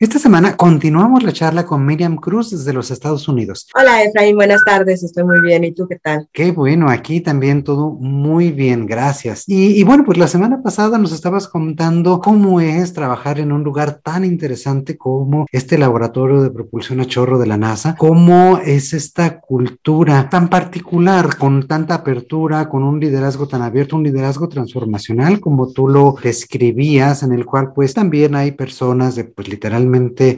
Esta semana continuamos la charla con Miriam Cruz desde los Estados Unidos. Hola Efraín, buenas tardes, estoy muy bien. ¿Y tú qué tal? Qué bueno, aquí también todo muy bien, gracias. Y, bueno, pues la semana pasada nos estabas contando cómo es trabajar en un lugar tan interesante como este laboratorio de propulsión a chorro de la NASA, cómo es esta cultura tan particular, con tanta apertura, con un liderazgo tan abierto, un liderazgo transformacional como tú lo describías, en el cual pues también hay personas de pues literalmente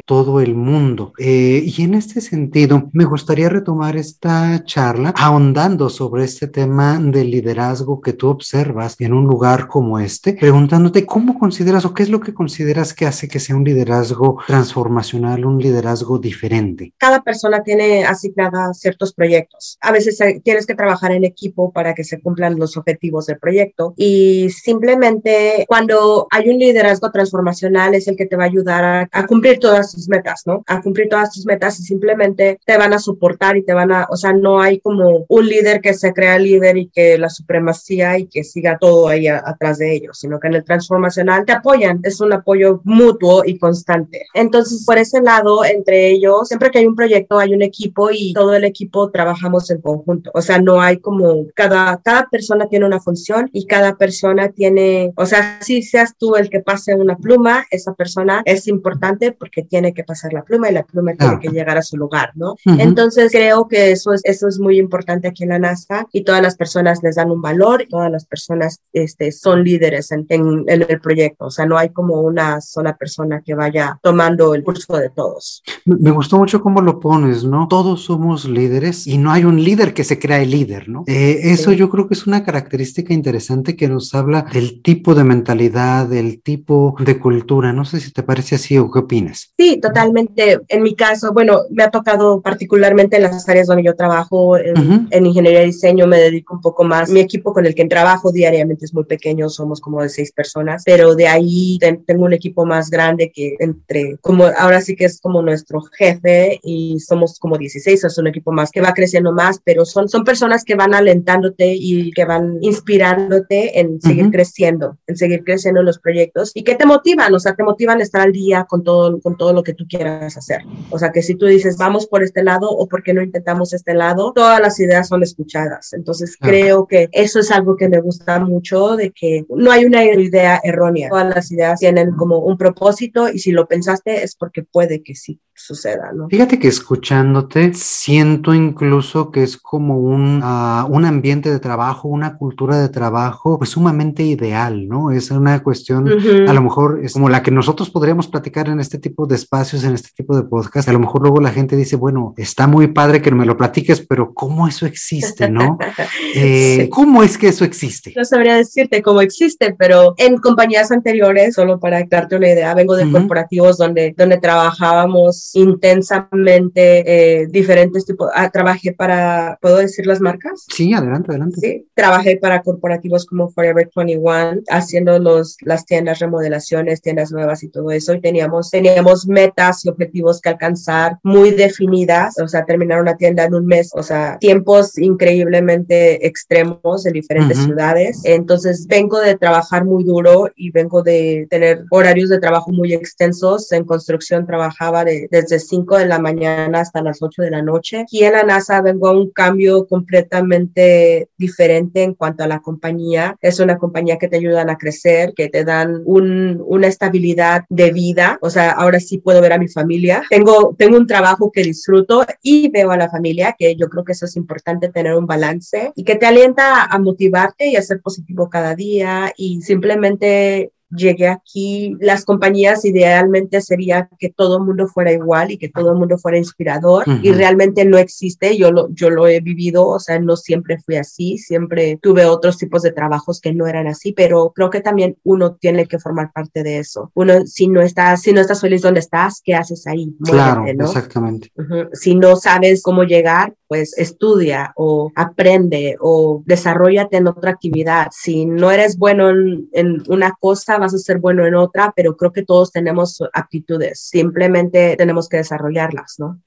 todo el mundo. Eh, y en este sentido, me gustaría retomar esta charla ahondando sobre este tema del liderazgo que tú observas en un lugar como este, preguntándote cómo consideras o qué es lo que consideras que hace que sea un liderazgo transformacional, un liderazgo diferente. Cada persona tiene asignadas ciertos proyectos. A veces eh, tienes que trabajar en equipo para que se cumplan los objetivos del proyecto y simplemente cuando hay un liderazgo transformacional es el que te va a ayudar a, a cumplir cumplir todas tus metas, ¿no? A cumplir todas tus metas y simplemente te van a soportar y te van a, o sea, no hay como un líder que se crea líder y que la supremacía y que siga todo ahí atrás de ellos, sino que en el transformacional te apoyan, es un apoyo mutuo y constante. Entonces, por ese lado, entre ellos, siempre que hay un proyecto, hay un equipo y todo el equipo trabajamos en conjunto. O sea, no hay como cada, cada persona tiene una función y cada persona tiene, o sea, si seas tú el que pase una pluma, esa persona es importante porque tiene que pasar la pluma y la pluma tiene que llegar a su lugar, ¿no? Entonces creo que eso es, eso es muy importante aquí en la NASA y todas las personas les dan un valor y todas las personas este, son líderes en, en, el proyecto, o sea, no hay como una sola persona que vaya tomando el curso de todos. Me gustó mucho cómo lo pones, ¿no? Todos somos líderes y no hay un líder que se crea el líder, ¿no? Eh, eso yo creo que es una característica interesante que nos habla del tipo de mentalidad, del tipo de cultura. No sé si te parece así o qué opinas. Sí, totalmente. En mi caso, bueno, me ha tocado particularmente en las áreas donde yo trabajo, en, ingeniería de diseño, me dedico un poco más. Mi equipo con el que trabajo diariamente es muy pequeño, somos como de seis personas, pero de ahí tengo un equipo más grande que entre, como ahora sí que es como nuestro jefe y somos como 16, es un equipo más que va creciendo más, pero son, son personas que van alentándote y que van inspirándote en seguir creciendo, en seguir creciendo en los proyectos y que te motivan, o sea, te motivan a estar al día con todo con todo lo que tú quieras hacer. O sea, que si tú dices, vamos por este lado o por qué no intentamos este lado, todas las ideas son escuchadas. Entonces, creo que eso es algo que me gusta mucho, de que no hay una idea errónea. Todas las ideas tienen como un propósito y si lo pensaste es porque puede que sí suceda, ¿no? Fíjate que escuchándote, siento incluso que es como un, ah, un ambiente de trabajo, una cultura de trabajo, pues sumamente ideal, ¿no? Es una cuestión, a lo mejor es como la que nosotros podríamos platicar en este tipo de espacios, en este tipo de podcast. A lo mejor luego la gente dice, bueno, está muy padre que me lo platiques, pero ¿cómo eso existe, no? Eh, ¿Cómo es que eso existe? No sabría decirte cómo existe, pero en compañías anteriores, solo para darte una idea, vengo de corporativos donde, donde trabajábamos intensamente eh, diferentes tipos. Ah, trabajé para, ¿puedo decir las marcas? Sí, adelante, adelante. Sí, trabajé para corporativos como Forever 21, haciendo los, las tiendas, remodelaciones, tiendas nuevas y todo eso. Y teníamos, teníamos metas y objetivos que alcanzar muy definidas, o sea, terminar una tienda en un mes, o sea, tiempos increíblemente extremos en diferentes ciudades. Entonces, vengo de trabajar muy duro y vengo de tener horarios de trabajo muy extensos. En construcción trabajaba de desde 5 de la mañana hasta las 8 de la noche. Y en la NASA vengo a un cambio completamente diferente en cuanto a la compañía. Es una compañía que te ayudan a crecer, que te dan un, una estabilidad de vida. O sea, ahora sí puedo ver a mi familia. Tengo, tengo un trabajo que disfruto y veo a la familia, que yo creo que eso es importante, tener un balance y que te alienta a motivarte y a ser positivo cada día y simplemente llegué aquí, las compañías idealmente sería que todo el mundo fuera igual y que todo el mundo fuera inspirador y realmente no existe, yo lo, yo lo he vivido, o sea, no siempre fui así, siempre tuve otros tipos de trabajos que no eran así, pero creo que también uno tiene que formar parte de eso. Uno, si no estás, si no estás feliz donde estás, ¿qué haces ahí? claro, exactamente. Si no sabes cómo llegar, pues estudia o aprende o desarrollate en otra actividad. Si no eres bueno en, en, una cosa, vas a ser bueno en otra, pero creo que todos tenemos aptitudes, simplemente tenemos que desarrollarlas, ¿no?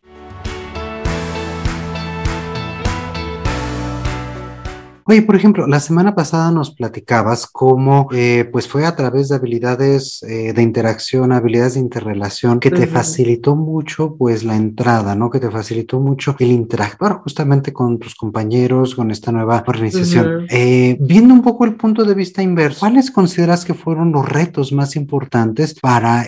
Oye, por ejemplo, la semana pasada nos platicabas cómo eh, pues fue a través de habilidades eh, de interacción, habilidades de interrelación que te facilitó mucho pues la entrada, ¿no? Que te facilitó mucho el interactuar justamente con tus compañeros, con esta nueva organización. Eh, viendo un poco el punto de vista inverso, ¿cuáles consideras que fueron los retos más importantes para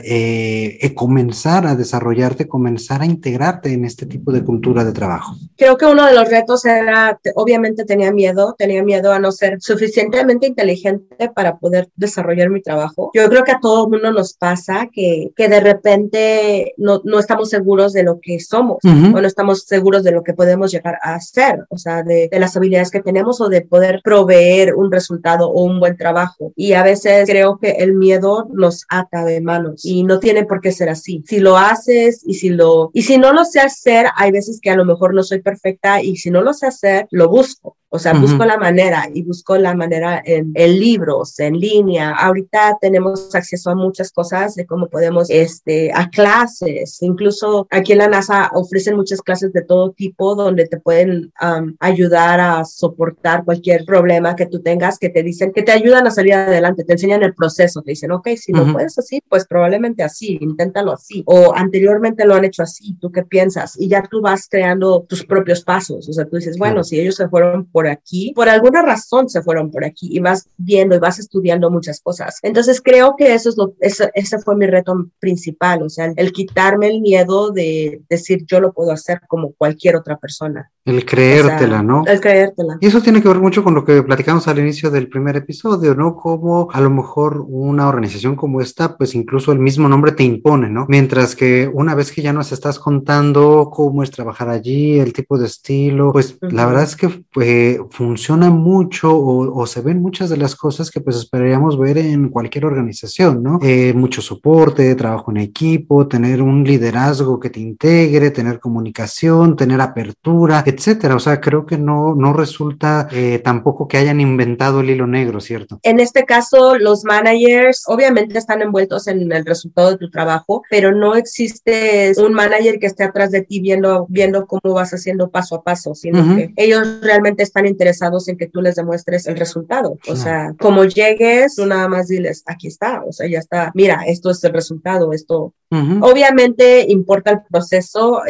comenzar a desarrollarte, comenzar a integrarte en este tipo de cultura de trabajo? Creo que uno de los retos era, obviamente tenía miedo, tenía miedo a no ser suficientemente inteligente para poder desarrollar mi trabajo. Yo creo que a todo mundo nos pasa que, que de repente no, no estamos seguros de lo que somos o no estamos seguros de lo que podemos llegar a hacer, o sea, de, de las habilidades que tenemos o de poder proveer un resultado o un buen trabajo. Y a veces creo que el miedo nos ata de manos y no tiene por qué ser así. Si lo haces y si lo y si no lo sé hacer, hay veces que a lo mejor no soy perfecta y si no lo sé hacer, lo busco. O sea, busco la manera y busco la manera en, libros, en línea. Ahorita tenemos acceso a muchas cosas de cómo podemos, este, a clases. Incluso aquí en la NASA ofrecen muchas clases de todo tipo donde te pueden ayudar a soportar cualquier problema que tú tengas, que te dicen, que te ayudan a salir adelante, te enseñan el proceso, te dicen, ok, si lo puedes así, pues probablemente así, inténtalo así. O anteriormente lo han hecho así, ¿tú qué piensas? Y ya tú vas creando tus propios pasos. O sea, tú dices, bueno, si ellos se fueron por aquí, por alguna razón se fueron por aquí y vas viendo y vas estudiando muchas cosas. Entonces creo que eso es lo, ese, ese fue mi reto principal, o sea, el, quitarme el miedo de decir yo lo puedo hacer como cualquier otra persona. El creértela, ¿no? El creértela. Y eso tiene que ver mucho con lo que platicamos al inicio del primer episodio, ¿no? Como a lo mejor una organización como esta, pues incluso el mismo nombre te impone, ¿no? Mientras que una vez que ya nos estás contando cómo es trabajar allí, el tipo de estilo, pues la verdad es que pues, funciona mucho o, se ven muchas de las cosas que pues esperaríamos ver en cualquier organización, ¿no? Eh, mucho soporte, trabajo en equipo, tener un liderazgo que te integre, tener comunicación, tener apertura, etcétera. O sea, creo que no, no resulta eh, tampoco que hayan inventado el hilo negro, ¿cierto? En este caso, los managers obviamente están envueltos en el resultado de tu trabajo, pero no existe un manager que esté atrás de ti viendo, viendo cómo vas haciendo paso a paso, sino que ellos realmente están interesados en que tú les demuestres el resultado. O sea, como llegues, tú nada más diles, aquí está, o sea, ya está, mira, esto es el resultado, esto. Obviamente importa el proceso,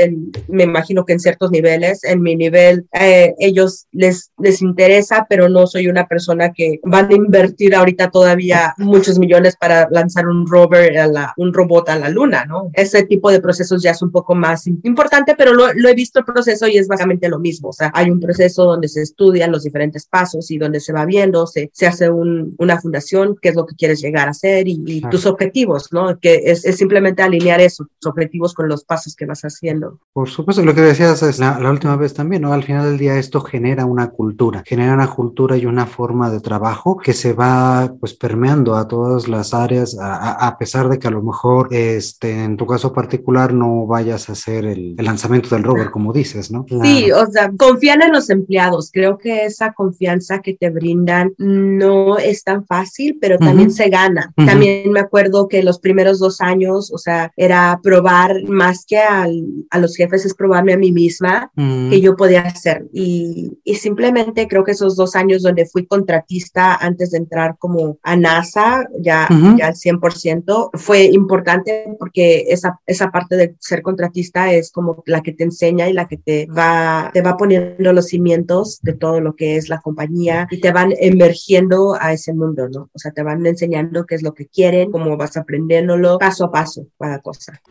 me imagino que en ciertos niveles, en mi nivel, eh, ellos les, les interesa, pero no soy una persona que van a invertir ahorita todavía muchos millones para lanzar un rover, a la, un robot a la luna, ¿no? Ese tipo de procesos ya es un poco más importante, pero lo, lo he visto el proceso y es básicamente lo mismo. O sea, hay un proceso donde se estudian los diferentes pasos y donde se va viendo, se, se hace un, una fundación, qué es lo que quieres llegar a hacer y, tus objetivos, ¿no? Que es, es, simplemente alinear eso, tus objetivos con los pasos que vas haciendo. Por supuesto, lo que decías es la, la última vez también, ¿no? Al final del día esto genera una cultura, genera una cultura y una forma de trabajo que se va pues permeando a todas las áreas, a, a pesar de que a lo mejor este, en tu caso particular no vayas a hacer el, el lanzamiento del rover, como dices, ¿no? Sí, o sea, confían en los empleados. Creo que esa confianza que te brindan no es tan fácil, pero también se gana. También me acuerdo que los primeros dos años, o sea, era probar más que al, a los jefes, es probarme a mí misma que yo podía hacer. Y, y simplemente creo que esos dos años donde fui contratista antes de entrar como a NASA, ya, ya al 100%, fue importante porque esa, esa parte de ser contratista es como la que te enseña y la que te va, te va poniendo los cimientos de todo lo que la compañía y te van emergiendo a ese mundo, ¿no? O sea, te van enseñando qué es lo que quieren, cómo vas aprendiéndolo paso a paso, cada cosa.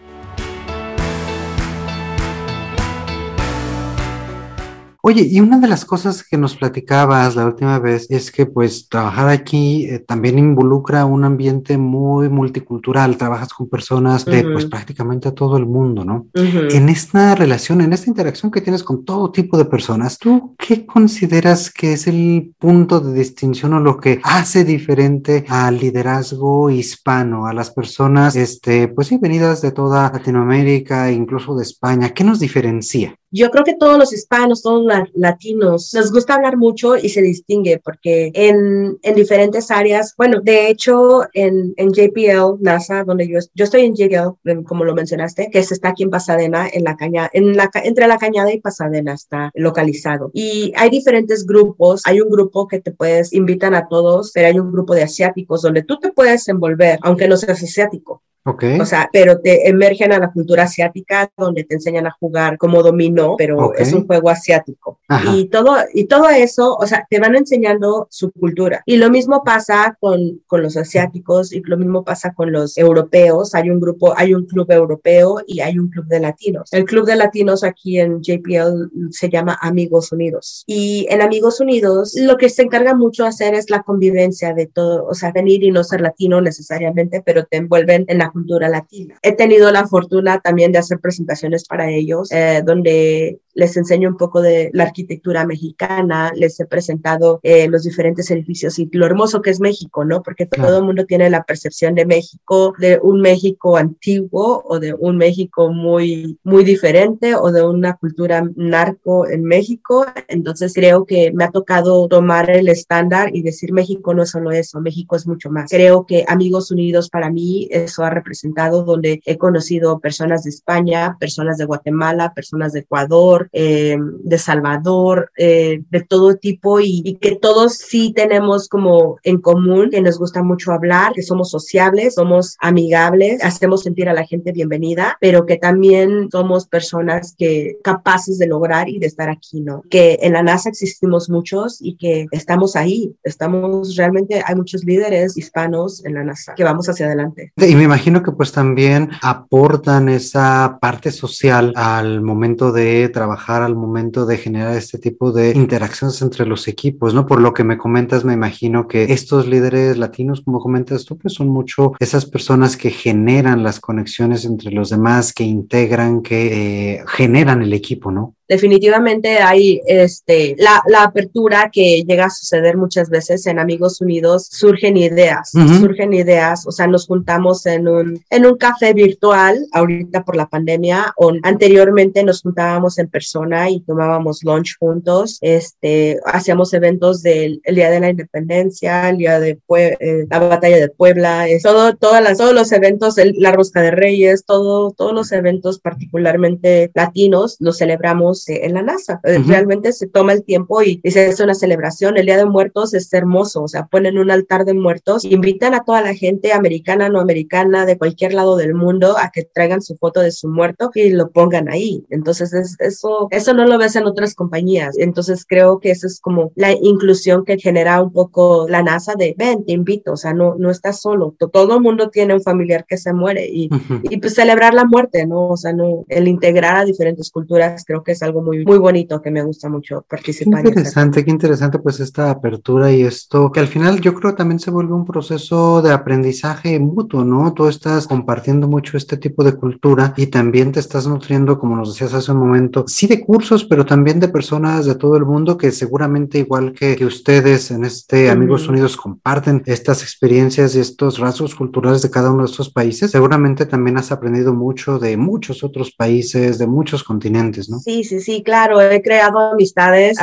Oye, y una de las cosas que nos platicabas la última vez es que pues trabajar aquí eh, también involucra un ambiente muy multicultural, trabajas con personas de pues prácticamente todo el mundo, ¿no? En esta relación, en esta interacción que tienes con todo tipo de personas, ¿tú qué consideras que es el punto de distinción o lo que hace diferente al liderazgo hispano, a las personas, este, pues sí, venidas de toda Latinoamérica, incluso de España? ¿Qué nos diferencia? Yo creo que todos los hispanos, todos los latinos, nos gusta hablar mucho y se distingue porque en, en diferentes áreas, bueno, de hecho, en, en JPL, NASA, donde yo, yo estoy en JPL, como lo mencionaste, que se está aquí en Pasadena, en la caña, en la, entre la cañada y Pasadena está localizado. Y hay diferentes grupos. Hay un grupo que te puedes, invitan a todos, pero hay un grupo de asiáticos donde tú te puedes envolver, aunque no seas asiático. Okay. O sea, pero te emergen a la cultura asiática donde te enseñan a jugar como dominó, pero es un juego asiático. Y todo, y todo eso, o sea, te van enseñando su cultura. Y lo mismo pasa con, con los asiáticos y lo mismo pasa con los europeos. Hay un grupo, hay un club europeo y hay un club de latinos. El club de latinos aquí en JPL se llama Amigos Unidos. Y en Amigos Unidos lo que se encarga mucho hacer es la convivencia de todo, o sea, venir y no ser latino necesariamente, pero te envuelven en la cultura latina. He tenido la fortuna también de hacer presentaciones para ellos, eh, donde les enseño un poco de la arquitectura mexicana, les he presentado eh, los diferentes edificios y lo hermoso que es México, ¿no? Porque todo el mundo tiene la percepción de México, de un México antiguo o de un México muy, muy diferente o de una cultura narco en México. Entonces creo que me ha tocado tomar el estándar y decir México no es solo eso, México es mucho más. Creo que Amigos Unidos para mí eso ha representado donde he conocido personas de España, personas de Guatemala, personas de Ecuador, eh, de Salvador, eh, de todo tipo y, que todos sí tenemos como en común que nos gusta mucho hablar, que somos sociables, somos amigables, hacemos sentir a la gente bienvenida, pero que también somos personas que capaces de lograr y de estar aquí, ¿no? Que en la NASA existimos muchos y que estamos ahí, estamos realmente, hay muchos líderes hispanos en la NASA que vamos hacia adelante. Y me imagino que pues también aportan esa parte social al momento de trabajar al momento de generar este tipo de interacciones entre los equipos, ¿no? Por lo que me comentas, me imagino que estos líderes latinos, como comentas tú, pues son mucho esas personas que generan las conexiones entre los demás, que integran, que eh, generan el equipo, ¿no? Definitivamente hay este, la, la, apertura que llega a suceder muchas veces en Amigos Unidos, surgen ideas, surgen ideas, o sea, nos juntamos en un, en un café virtual, ahorita por la pandemia, o anteriormente nos juntábamos en persona y tomábamos lunch juntos, este, hacíamos eventos del Día de la Independencia, el Día de eh, la Batalla de Puebla, todo, todas las, todos los eventos, la Rosca de Reyes, todo, todos los eventos particularmente latinos, los celebramos en la NASA. Eh, realmente se toma el tiempo y, se hace una celebración. El Día de Muertos es hermoso, o sea, ponen un altar de muertos, invitan a toda la gente americana, no americana, de cualquier lado del mundo a que traigan su foto de su muerto y lo pongan ahí. Entonces, eso, eso no lo ves en otras compañías. Entonces, creo que eso es como la inclusión que genera un poco la NASA de, ven, te invito, o sea, no, no estás solo. Todo el mundo tiene un familiar que se muere y, y pues celebrar la muerte, ¿no? O sea, no, el integrar a diferentes culturas creo que es algo muy, muy bonito que me gusta mucho participar. Qué interesante, qué interesante pues esta apertura y esto, que al final yo creo también se vuelve un proceso de aprendizaje mutuo, ¿no? Tú estás compartiendo mucho este tipo de cultura y también te estás nutriendo, como nos decías hace un momento, sí de cursos, pero también de personas de todo el mundo que seguramente igual que, que ustedes en este Amigos Unidos comparten estas experiencias y estos rasgos culturales de cada uno de estos países, seguramente también has aprendido mucho de muchos otros países, de muchos continentes, ¿no? Sí, sí, sí, claro, he creado amistades.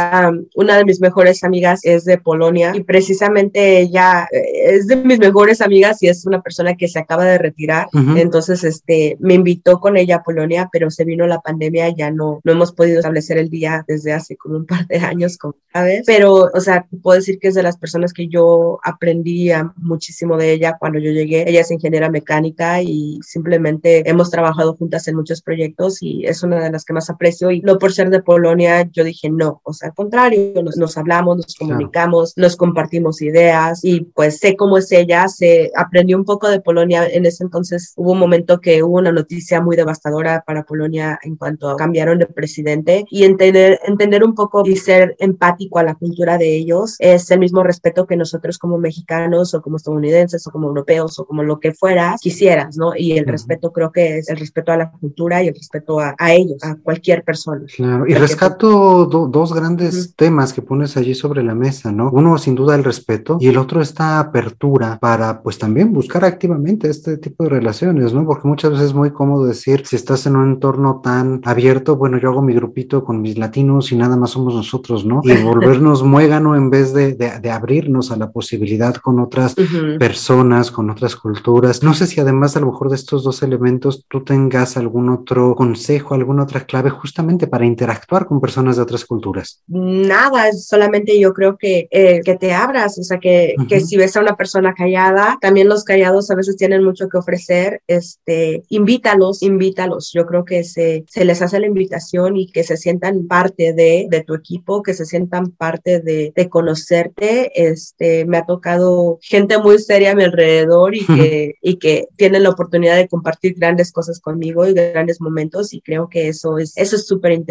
una de mis mejores amigas es de Polonia y precisamente ella eh, es de mis mejores amigas y es una persona que se acaba de retirar. Entonces, este, me invitó con ella a Polonia, pero se vino la pandemia, ya no, no hemos podido establecer el día desde hace como un par de años, como sabes. Pero, o sea, puedo decir que es de las personas que yo aprendí muchísimo de ella cuando yo llegué. Ella es ingeniera mecánica y simplemente hemos trabajado juntas en muchos proyectos y es una de las que más aprecio y por ser de Polonia, yo dije no, o sea, al contrario, nos, hablamos, nos comunicamos, nos compartimos ideas y pues sé cómo es ella, se aprendió un poco de Polonia. En ese entonces hubo un momento que hubo una noticia muy devastadora para Polonia en cuanto a cambiaron de presidente y entender, entender un poco y ser empático a la cultura de ellos es el mismo respeto que nosotros como mexicanos o como estadounidenses o como europeos o como lo que fueras quisieras, ¿no? Y el respeto creo que es el respeto a la cultura y el respeto a, ellos, a cualquier persona. Claro, y rescato dos grandes temas que pones allí sobre la mesa, ¿no? Uno sin duda el respeto y el otro esta apertura para pues también buscar activamente este tipo de relaciones, ¿no? Porque muchas veces es muy cómodo decir, si estás en un entorno tan abierto, bueno, yo hago mi grupito con mis latinos y nada más somos nosotros, ¿no? Y volvernos muégano en vez de, de, abrirnos a la posibilidad con otras personas, con otras culturas. No sé si además a lo mejor de estos dos elementos tú tengas algún otro consejo, alguna otra clave justamente para interactuar con personas de otras culturas. Nada, solamente yo creo que, eh, que te abras, o sea, que, que si ves a una persona callada, también los callados a veces tienen mucho que ofrecer, este, invítalos, invítalos. Yo creo que se, se les hace la invitación y que se sientan parte de, de tu equipo, que se sientan parte de, de conocerte. Este, me ha tocado gente muy seria a mi alrededor y que, y que tienen la oportunidad de compartir grandes cosas conmigo y grandes momentos y creo que eso es, eso es súper interesante,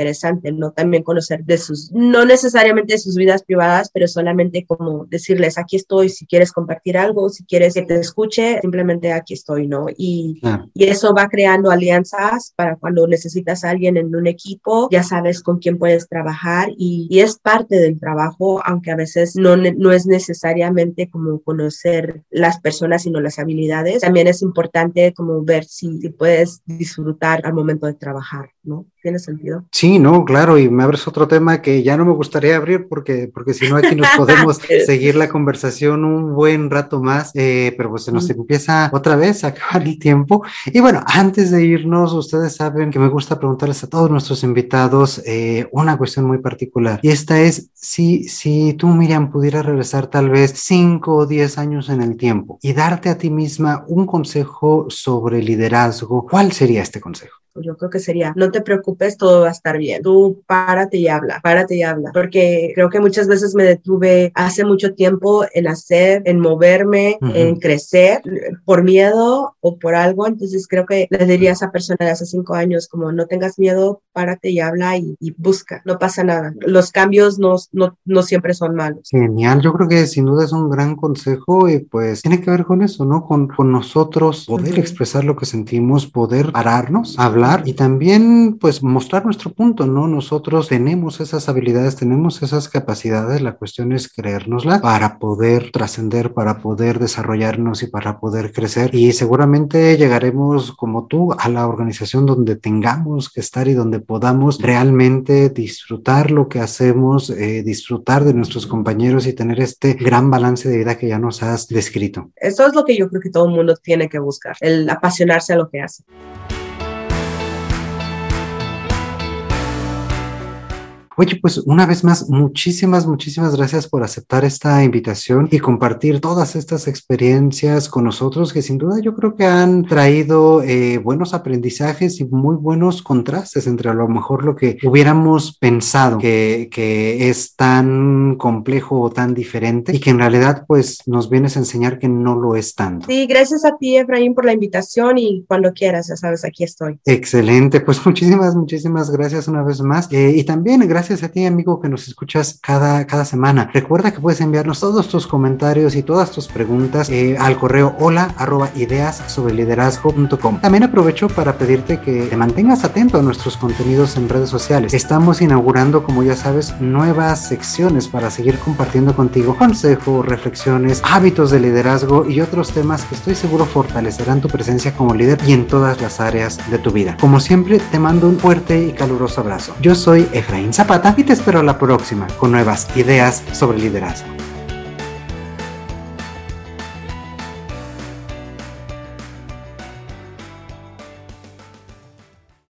¿no? También conocer de sus, no necesariamente de sus vidas privadas, pero solamente como decirles, aquí estoy, si quieres compartir algo, si quieres que te escuche, simplemente aquí estoy, ¿no? Y, y eso va creando alianzas para cuando necesitas a alguien en un equipo, ya sabes con quién puedes trabajar y, y es parte del trabajo, aunque a veces no, no es necesariamente como conocer las personas, sino las habilidades. También es importante como ver si, si puedes disfrutar al momento de trabajar, ¿no? ¿Tiene sentido? Sí, no, claro, y me abres otro tema que ya no me gustaría abrir porque, porque si no aquí nos podemos seguir la conversación un buen rato más, eh, pero pues se nos empieza otra vez a acabar el tiempo. Y bueno, antes de irnos, ustedes saben que me gusta preguntarles a todos nuestros invitados eh, una cuestión muy particular, y esta es si, si tú, Miriam, pudieras regresar tal vez cinco o diez años en el tiempo y darte a ti misma un consejo sobre liderazgo, ¿cuál sería este consejo? Yo creo que sería, no te preocupes, todo va a estar bien. Tú párate y habla, párate y habla. Porque creo que muchas veces me detuve hace mucho tiempo en hacer, en moverme, en crecer por miedo o por algo. Entonces creo que le diría a esa persona de hace cinco años como no tengas miedo, párate y habla y, busca. No pasa nada. Los cambios no, no, no siempre son malos. Genial. Yo creo que sin duda es un gran consejo y pues tiene que ver con eso, ¿no? Con, con nosotros poder expresar lo que sentimos, poder pararnos, hablar y también pues mostrar nuestro punto, ¿no? Nosotros tenemos esas habilidades, tenemos esas capacidades, la cuestión es creérnosla para poder trascender, para poder desarrollarnos y para poder crecer y seguramente llegaremos como tú a la organización donde tengamos que estar y donde podamos realmente disfrutar lo que hacemos, eh, disfrutar de nuestros compañeros y tener este gran balance de vida que ya nos has descrito. Eso es lo que yo creo que todo el mundo tiene que buscar, el apasionarse a lo que hace. Oye, pues una vez más, muchísimas, muchísimas gracias por aceptar esta invitación y compartir todas estas experiencias con nosotros que sin duda yo creo que han traído eh, buenos aprendizajes y muy buenos contrastes entre a lo mejor lo que hubiéramos pensado que, que es tan complejo o tan diferente y que en realidad pues nos vienes a enseñar que no lo es tanto. Sí, gracias a ti Efraín por la invitación y cuando quieras, ya sabes, aquí estoy. Excelente, pues muchísimas, muchísimas gracias una vez más eh, y también gracias gracias a ti, amigo, que nos escuchas cada, cada semana. Recuerda que puedes enviarnos todos tus comentarios y todas tus preguntas eh, al correo hola arroba ideas sobre liderazgo.com. También aprovecho para pedirte que te mantengas atento a nuestros contenidos en redes sociales. Estamos inaugurando, como ya sabes, nuevas secciones para seguir compartiendo contigo consejos, reflexiones, hábitos de liderazgo y otros temas que estoy seguro fortalecerán tu presencia como líder y en todas las áreas de tu vida. Como siempre, te mando un fuerte y caluroso abrazo. Yo soy Efraín Zapata y te espero la próxima con nuevas ideas sobre liderazgo.